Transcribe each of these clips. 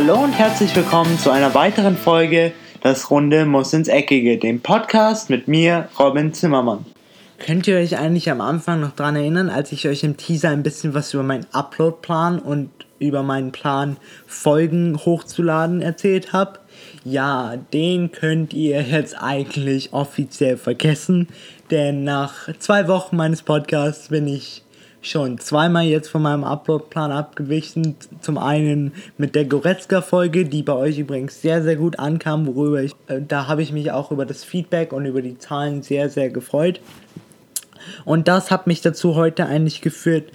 Hallo und herzlich willkommen zu einer weiteren Folge Das Runde muss ins Eckige, dem Podcast mit mir, Robin Zimmermann. Könnt ihr euch eigentlich am Anfang noch daran erinnern, als ich euch im Teaser ein bisschen was über meinen Upload-Plan und über meinen Plan, Folgen hochzuladen erzählt habe? Ja, den könnt ihr jetzt eigentlich offiziell vergessen, denn nach zwei Wochen meines Podcasts bin ich schon zweimal jetzt von meinem Uploadplan abgewichen. Zum einen mit der Goretzka-Folge, die bei euch übrigens sehr, sehr gut ankam, worüber ich, äh, da habe ich mich auch über das Feedback und über die Zahlen sehr, sehr gefreut. Und das hat mich dazu heute eigentlich geführt,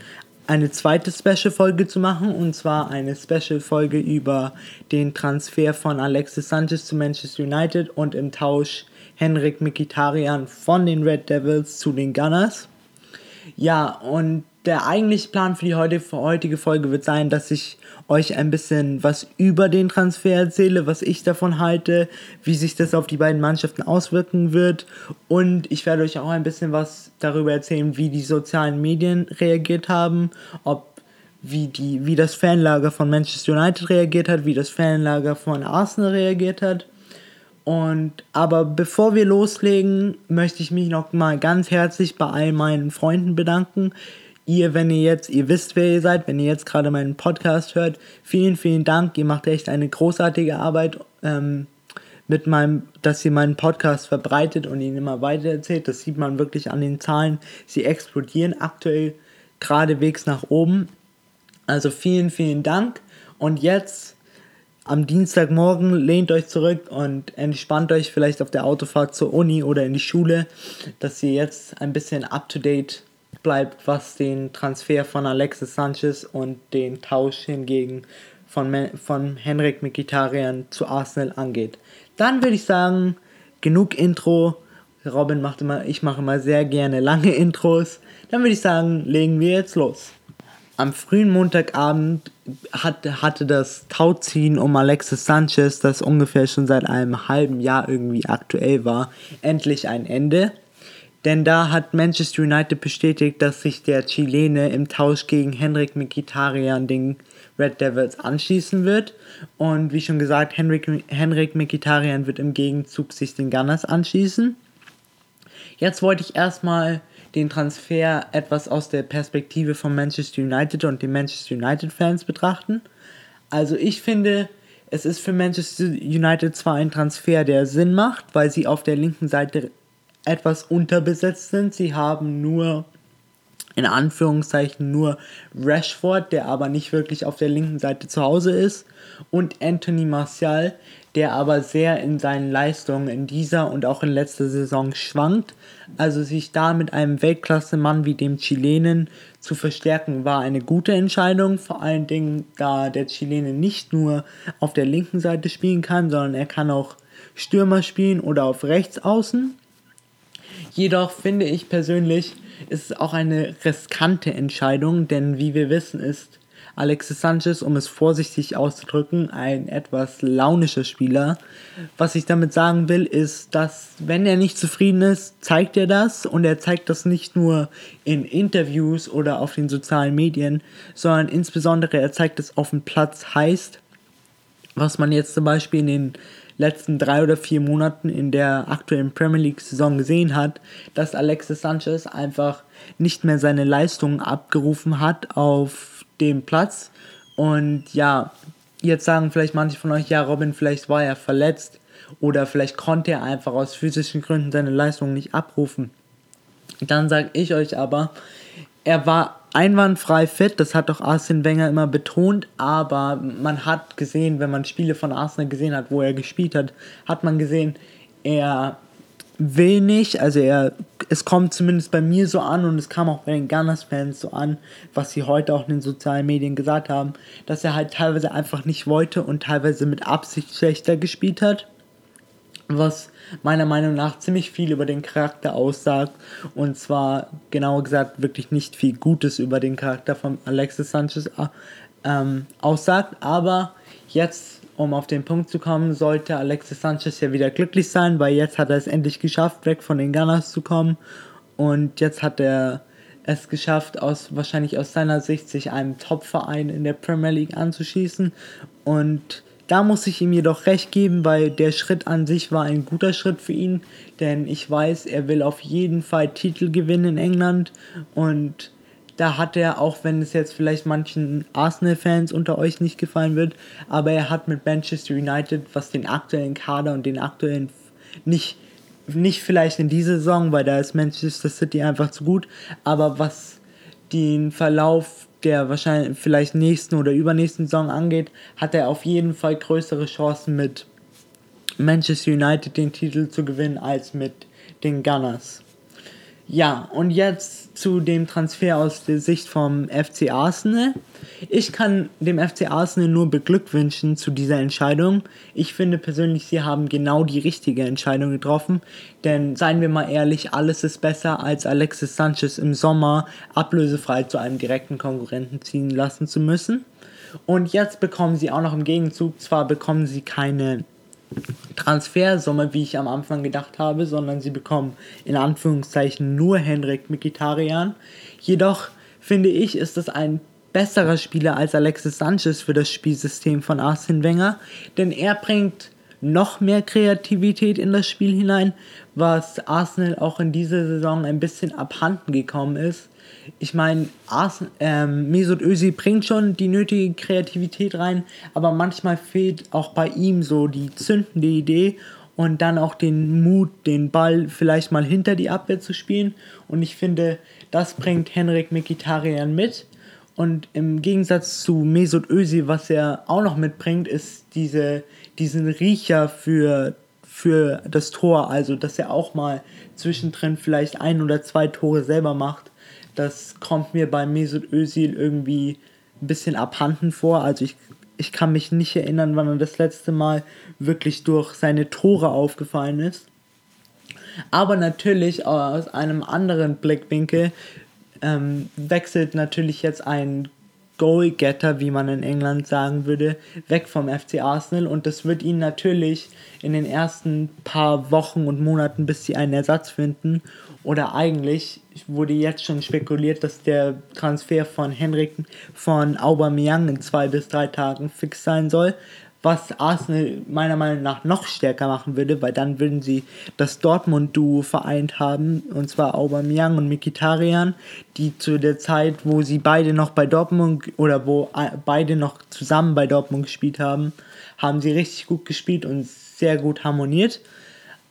eine zweite Special-Folge zu machen, und zwar eine Special-Folge über den Transfer von Alexis Sanchez zu Manchester United und im Tausch Henrik Mikitarian von den Red Devils zu den Gunners. Ja, und der eigentliche Plan für die heutige Folge wird sein, dass ich euch ein bisschen was über den Transfer erzähle, was ich davon halte, wie sich das auf die beiden Mannschaften auswirken wird und ich werde euch auch ein bisschen was darüber erzählen, wie die sozialen Medien reagiert haben, ob wie, die, wie das Fanlager von Manchester United reagiert hat, wie das Fanlager von Arsenal reagiert hat. Und aber bevor wir loslegen, möchte ich mich noch mal ganz herzlich bei all meinen Freunden bedanken, ihr, wenn ihr jetzt, ihr wisst, wer ihr seid, wenn ihr jetzt gerade meinen Podcast hört, vielen, vielen Dank. Ihr macht echt eine großartige Arbeit ähm, mit meinem, dass ihr meinen Podcast verbreitet und ihn immer weiter erzählt. Das sieht man wirklich an den Zahlen. Sie explodieren aktuell geradewegs nach oben. Also vielen, vielen Dank. Und jetzt am Dienstagmorgen lehnt euch zurück und entspannt euch vielleicht auf der Autofahrt zur Uni oder in die Schule, dass ihr jetzt ein bisschen up to date bleibt, was den Transfer von Alexis Sanchez und den Tausch hingegen von, von Henrik Mikitarian zu Arsenal angeht. Dann würde ich sagen, genug Intro. Robin macht immer, ich mache immer sehr gerne lange Intros. Dann würde ich sagen, legen wir jetzt los. Am frühen Montagabend hat, hatte das Tauziehen um Alexis Sanchez, das ungefähr schon seit einem halben Jahr irgendwie aktuell war, endlich ein Ende. Denn da hat Manchester United bestätigt, dass sich der Chilene im Tausch gegen Henrik Mkhitaryan den Red Devils anschließen wird. Und wie schon gesagt, Henrik, Henrik Mkhitaryan wird im Gegenzug sich den Gunners anschließen. Jetzt wollte ich erstmal den Transfer etwas aus der Perspektive von Manchester United und den Manchester United Fans betrachten. Also ich finde, es ist für Manchester United zwar ein Transfer, der Sinn macht, weil sie auf der linken Seite etwas unterbesetzt sind. Sie haben nur, in Anführungszeichen, nur Rashford, der aber nicht wirklich auf der linken Seite zu Hause ist, und Anthony Martial, der aber sehr in seinen Leistungen in dieser und auch in letzter Saison schwankt. Also sich da mit einem Weltklasse-Mann wie dem Chilenen zu verstärken, war eine gute Entscheidung. Vor allen Dingen, da der Chilene nicht nur auf der linken Seite spielen kann, sondern er kann auch Stürmer spielen oder auf rechts außen. Jedoch finde ich persönlich, ist es auch eine riskante Entscheidung, denn wie wir wissen, ist Alexis Sanchez, um es vorsichtig auszudrücken, ein etwas launischer Spieler. Was ich damit sagen will, ist, dass wenn er nicht zufrieden ist, zeigt er das und er zeigt das nicht nur in Interviews oder auf den sozialen Medien, sondern insbesondere er zeigt es auf dem Platz heißt, was man jetzt zum Beispiel in den letzten drei oder vier Monaten in der aktuellen Premier League-Saison gesehen hat, dass Alexis Sanchez einfach nicht mehr seine Leistungen abgerufen hat auf dem Platz. Und ja, jetzt sagen vielleicht manche von euch, ja, Robin, vielleicht war er verletzt oder vielleicht konnte er einfach aus physischen Gründen seine Leistungen nicht abrufen. Dann sage ich euch aber, er war einwandfrei fit, das hat doch Arsene Wenger immer betont, aber man hat gesehen, wenn man Spiele von Arsenal gesehen hat, wo er gespielt hat, hat man gesehen, er will nicht, also er, es kommt zumindest bei mir so an und es kam auch bei den Gunners-Fans so an, was sie heute auch in den sozialen Medien gesagt haben, dass er halt teilweise einfach nicht wollte und teilweise mit Absicht schlechter gespielt hat was meiner Meinung nach ziemlich viel über den Charakter aussagt. Und zwar, genauer gesagt, wirklich nicht viel Gutes über den Charakter von Alexis Sanchez äh, ähm, aussagt. Aber jetzt, um auf den Punkt zu kommen, sollte Alexis Sanchez ja wieder glücklich sein, weil jetzt hat er es endlich geschafft, weg von den Gunners zu kommen. Und jetzt hat er es geschafft, aus, wahrscheinlich aus seiner Sicht, sich einem Top-Verein in der Premier League anzuschließen. Und da muss ich ihm jedoch recht geben, weil der Schritt an sich war ein guter Schritt für ihn, denn ich weiß, er will auf jeden Fall Titel gewinnen in England. Und da hat er, auch wenn es jetzt vielleicht manchen Arsenal-Fans unter euch nicht gefallen wird, aber er hat mit Manchester United, was den aktuellen Kader und den aktuellen nicht nicht vielleicht in dieser Saison, weil da ist Manchester City einfach zu gut, aber was den Verlauf der wahrscheinlich vielleicht nächsten oder übernächsten Saison angeht, hat er auf jeden Fall größere Chancen mit Manchester United den Titel zu gewinnen als mit den Gunners. Ja, und jetzt zu dem Transfer aus der Sicht vom FC Arsenal. Ich kann dem FC Arsenal nur beglückwünschen zu dieser Entscheidung. Ich finde persönlich, sie haben genau die richtige Entscheidung getroffen. Denn seien wir mal ehrlich, alles ist besser, als Alexis Sanchez im Sommer ablösefrei zu einem direkten Konkurrenten ziehen lassen zu müssen. Und jetzt bekommen sie auch noch im Gegenzug, zwar bekommen sie keine Transfersumme, wie ich am Anfang gedacht habe, sondern sie bekommen in Anführungszeichen nur Henrik Mikitarian. Jedoch finde ich, ist das ein besserer Spieler als Alexis Sanchez für das Spielsystem von Arsene Wenger, denn er bringt noch mehr Kreativität in das Spiel hinein, was Arsenal auch in dieser Saison ein bisschen abhanden gekommen ist ich meine, ähm, Mesut Özil bringt schon die nötige Kreativität rein, aber manchmal fehlt auch bei ihm so die zündende Idee und dann auch den Mut, den Ball vielleicht mal hinter die Abwehr zu spielen. Und ich finde, das bringt Henrik Mikitarian mit. Und im Gegensatz zu Mesut Özil, was er auch noch mitbringt, ist diese, diesen Riecher für, für das Tor. Also, dass er auch mal zwischendrin vielleicht ein oder zwei Tore selber macht. Das kommt mir bei Mesut Özil irgendwie ein bisschen abhanden vor. Also ich, ich kann mich nicht erinnern, wann er das letzte Mal wirklich durch seine Tore aufgefallen ist. Aber natürlich aus einem anderen Blickwinkel ähm, wechselt natürlich jetzt ein Goalgetter, wie man in England sagen würde, weg vom FC Arsenal. Und das wird ihnen natürlich in den ersten paar Wochen und Monaten, bis sie einen Ersatz finden, oder eigentlich wurde jetzt schon spekuliert, dass der Transfer von Henrik von Aubameyang in zwei bis drei Tagen fix sein soll, was Arsenal meiner Meinung nach noch stärker machen würde, weil dann würden sie das Dortmund-Duo vereint haben, und zwar Aubameyang und Mikitarian, die zu der Zeit, wo sie beide noch bei Dortmund oder wo beide noch zusammen bei Dortmund gespielt haben, haben sie richtig gut gespielt und sehr gut harmoniert.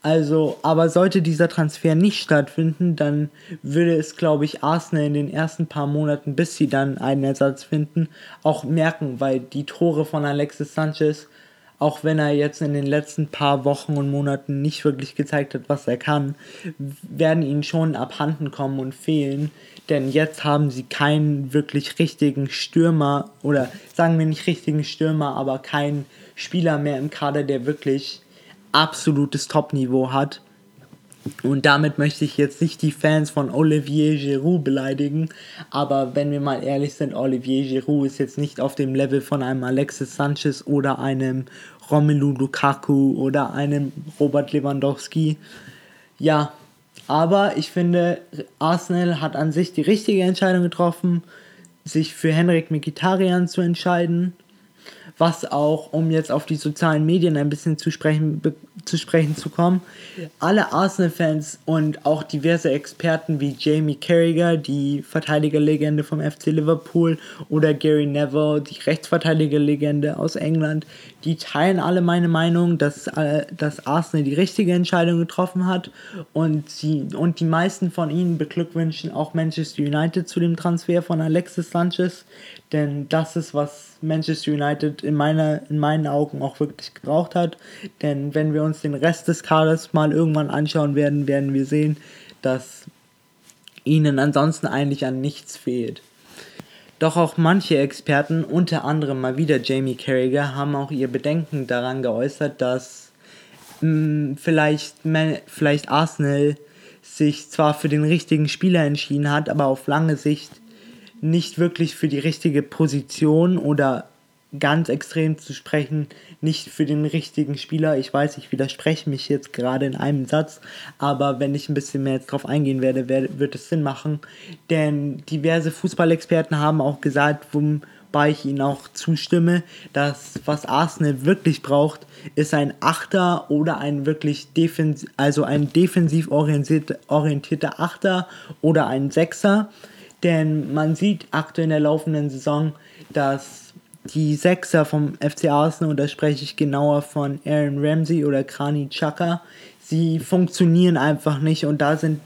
Also, aber sollte dieser Transfer nicht stattfinden, dann würde es, glaube ich, Arsenal in den ersten paar Monaten, bis sie dann einen Ersatz finden, auch merken, weil die Tore von Alexis Sanchez, auch wenn er jetzt in den letzten paar Wochen und Monaten nicht wirklich gezeigt hat, was er kann, werden ihnen schon abhanden kommen und fehlen. Denn jetzt haben sie keinen wirklich richtigen Stürmer oder sagen wir nicht richtigen Stürmer, aber keinen Spieler mehr im Kader, der wirklich absolutes Top-Niveau hat. Und damit möchte ich jetzt nicht die Fans von Olivier Giroud beleidigen, aber wenn wir mal ehrlich sind, Olivier Giroud ist jetzt nicht auf dem Level von einem Alexis Sanchez oder einem Romelu Lukaku oder einem Robert Lewandowski. Ja, aber ich finde, Arsenal hat an sich die richtige Entscheidung getroffen, sich für Henrik Mkhitaryan zu entscheiden was auch, um jetzt auf die sozialen Medien ein bisschen zu sprechen, zu sprechen zu kommen, alle Arsenal-Fans und auch diverse Experten wie Jamie Carragher, die Verteidigerlegende vom FC Liverpool, oder Gary Neville, die Rechtsverteidigerlegende aus England, die teilen alle meine Meinung, dass, äh, dass Arsenal die richtige Entscheidung getroffen hat und, sie, und die meisten von ihnen beglückwünschen auch Manchester United zu dem Transfer von Alexis Sanchez, denn das ist, was Manchester United in, meiner, in meinen Augen auch wirklich gebraucht hat. Denn wenn wir uns den Rest des Kaders mal irgendwann anschauen werden, werden wir sehen, dass ihnen ansonsten eigentlich an nichts fehlt. Doch auch manche Experten, unter anderem mal wieder Jamie Carragher, haben auch ihr Bedenken daran geäußert, dass mh, hm, vielleicht, vielleicht Arsenal sich zwar für den richtigen Spieler entschieden hat, aber auf lange Sicht nicht wirklich für die richtige Position oder ganz extrem zu sprechen, nicht für den richtigen Spieler. Ich weiß, ich widerspreche mich jetzt gerade in einem Satz, aber wenn ich ein bisschen mehr jetzt drauf eingehen werde, wird es Sinn machen. Denn diverse Fußballexperten haben auch gesagt, wobei ich ihnen auch zustimme, dass was Arsenal wirklich braucht, ist ein Achter oder ein wirklich defensiv, also ein defensiv orientierter Achter oder ein Sechser. Denn man sieht aktuell in der laufenden Saison, dass die Sechser vom FC Arsenal, und da spreche ich genauer von Aaron Ramsey oder Krani Chaka, sie funktionieren einfach nicht und da sind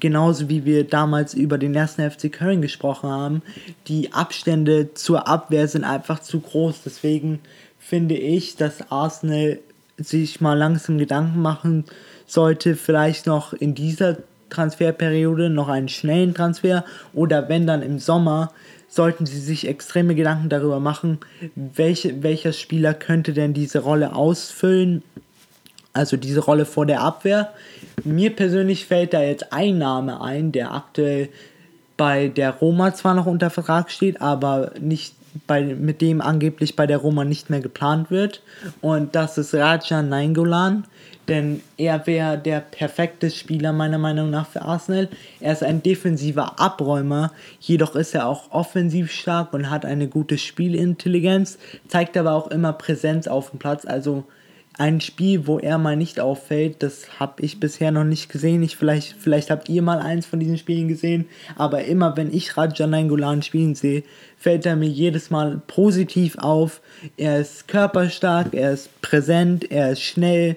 genauso wie wir damals über den ersten FC Köln gesprochen haben, die Abstände zur Abwehr sind einfach zu groß. Deswegen finde ich, dass Arsenal sich mal langsam Gedanken machen sollte, vielleicht noch in dieser Transferperiode noch einen schnellen Transfer oder wenn dann im Sommer sollten sie sich extreme Gedanken darüber machen, welche, welcher Spieler könnte denn diese Rolle ausfüllen, also diese Rolle vor der Abwehr. Mir persönlich fällt da jetzt ein Name ein, der aktuell bei der Roma zwar noch unter Vertrag steht, aber nicht bei, mit dem angeblich bei der Roma nicht mehr geplant wird. Und das ist Raja Nainggolan denn er wäre der perfekte Spieler meiner Meinung nach für Arsenal. Er ist ein defensiver Abräumer, jedoch ist er auch offensiv stark und hat eine gute Spielintelligenz, zeigt aber auch immer Präsenz auf dem Platz. Also ein Spiel, wo er mal nicht auffällt, das habe ich bisher noch nicht gesehen. Ich, vielleicht, vielleicht habt ihr mal eins von diesen Spielen gesehen, aber immer wenn ich Rajan Nainggolan spielen sehe, fällt er mir jedes Mal positiv auf. Er ist körperstark, er ist präsent, er ist schnell,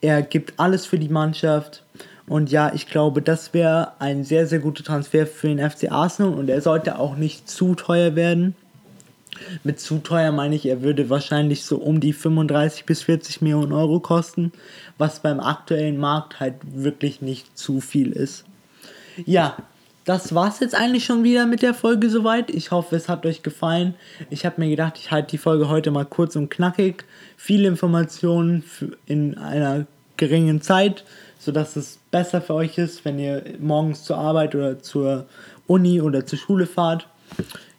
er gibt alles für die Mannschaft. Und ja, ich glaube, das wäre ein sehr, sehr guter Transfer für den FC Arsenal und er sollte auch nicht zu teuer werden. Mit zu teuer meine ich, er würde wahrscheinlich so um die 35 bis 40 Millionen Euro kosten, was beim aktuellen Markt halt wirklich nicht zu viel ist. Ja, das war's jetzt eigentlich schon wieder mit der Folge soweit. Ich hoffe, es hat euch gefallen. Ich habe mir gedacht, ich halte die Folge heute mal kurz und knackig. Viele Informationen in einer geringen Zeit, sodass es besser für euch ist, wenn ihr morgens zur Arbeit oder zur Uni oder zur Schule fahrt.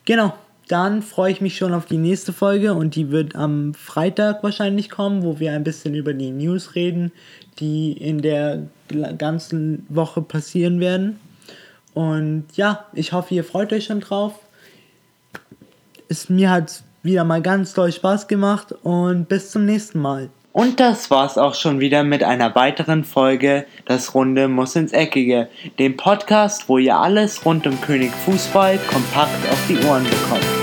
Genau, dann freue ich mich schon auf die nächste Folge und die wird am Freitag wahrscheinlich kommen, wo wir ein bisschen über die News reden, die in der ganzen Woche passieren werden. Und ja, ich hoffe, ihr freut euch schon drauf. Es, mir hat wieder mal ganz toll Spaß gemacht und bis zum nächsten Mal. Und das war's auch schon wieder mit einer weiteren Folge Das Runde muss ins Eckige, dem Podcast, wo ihr alles rund um König Fußball kompakt auf die Ohren bekommt.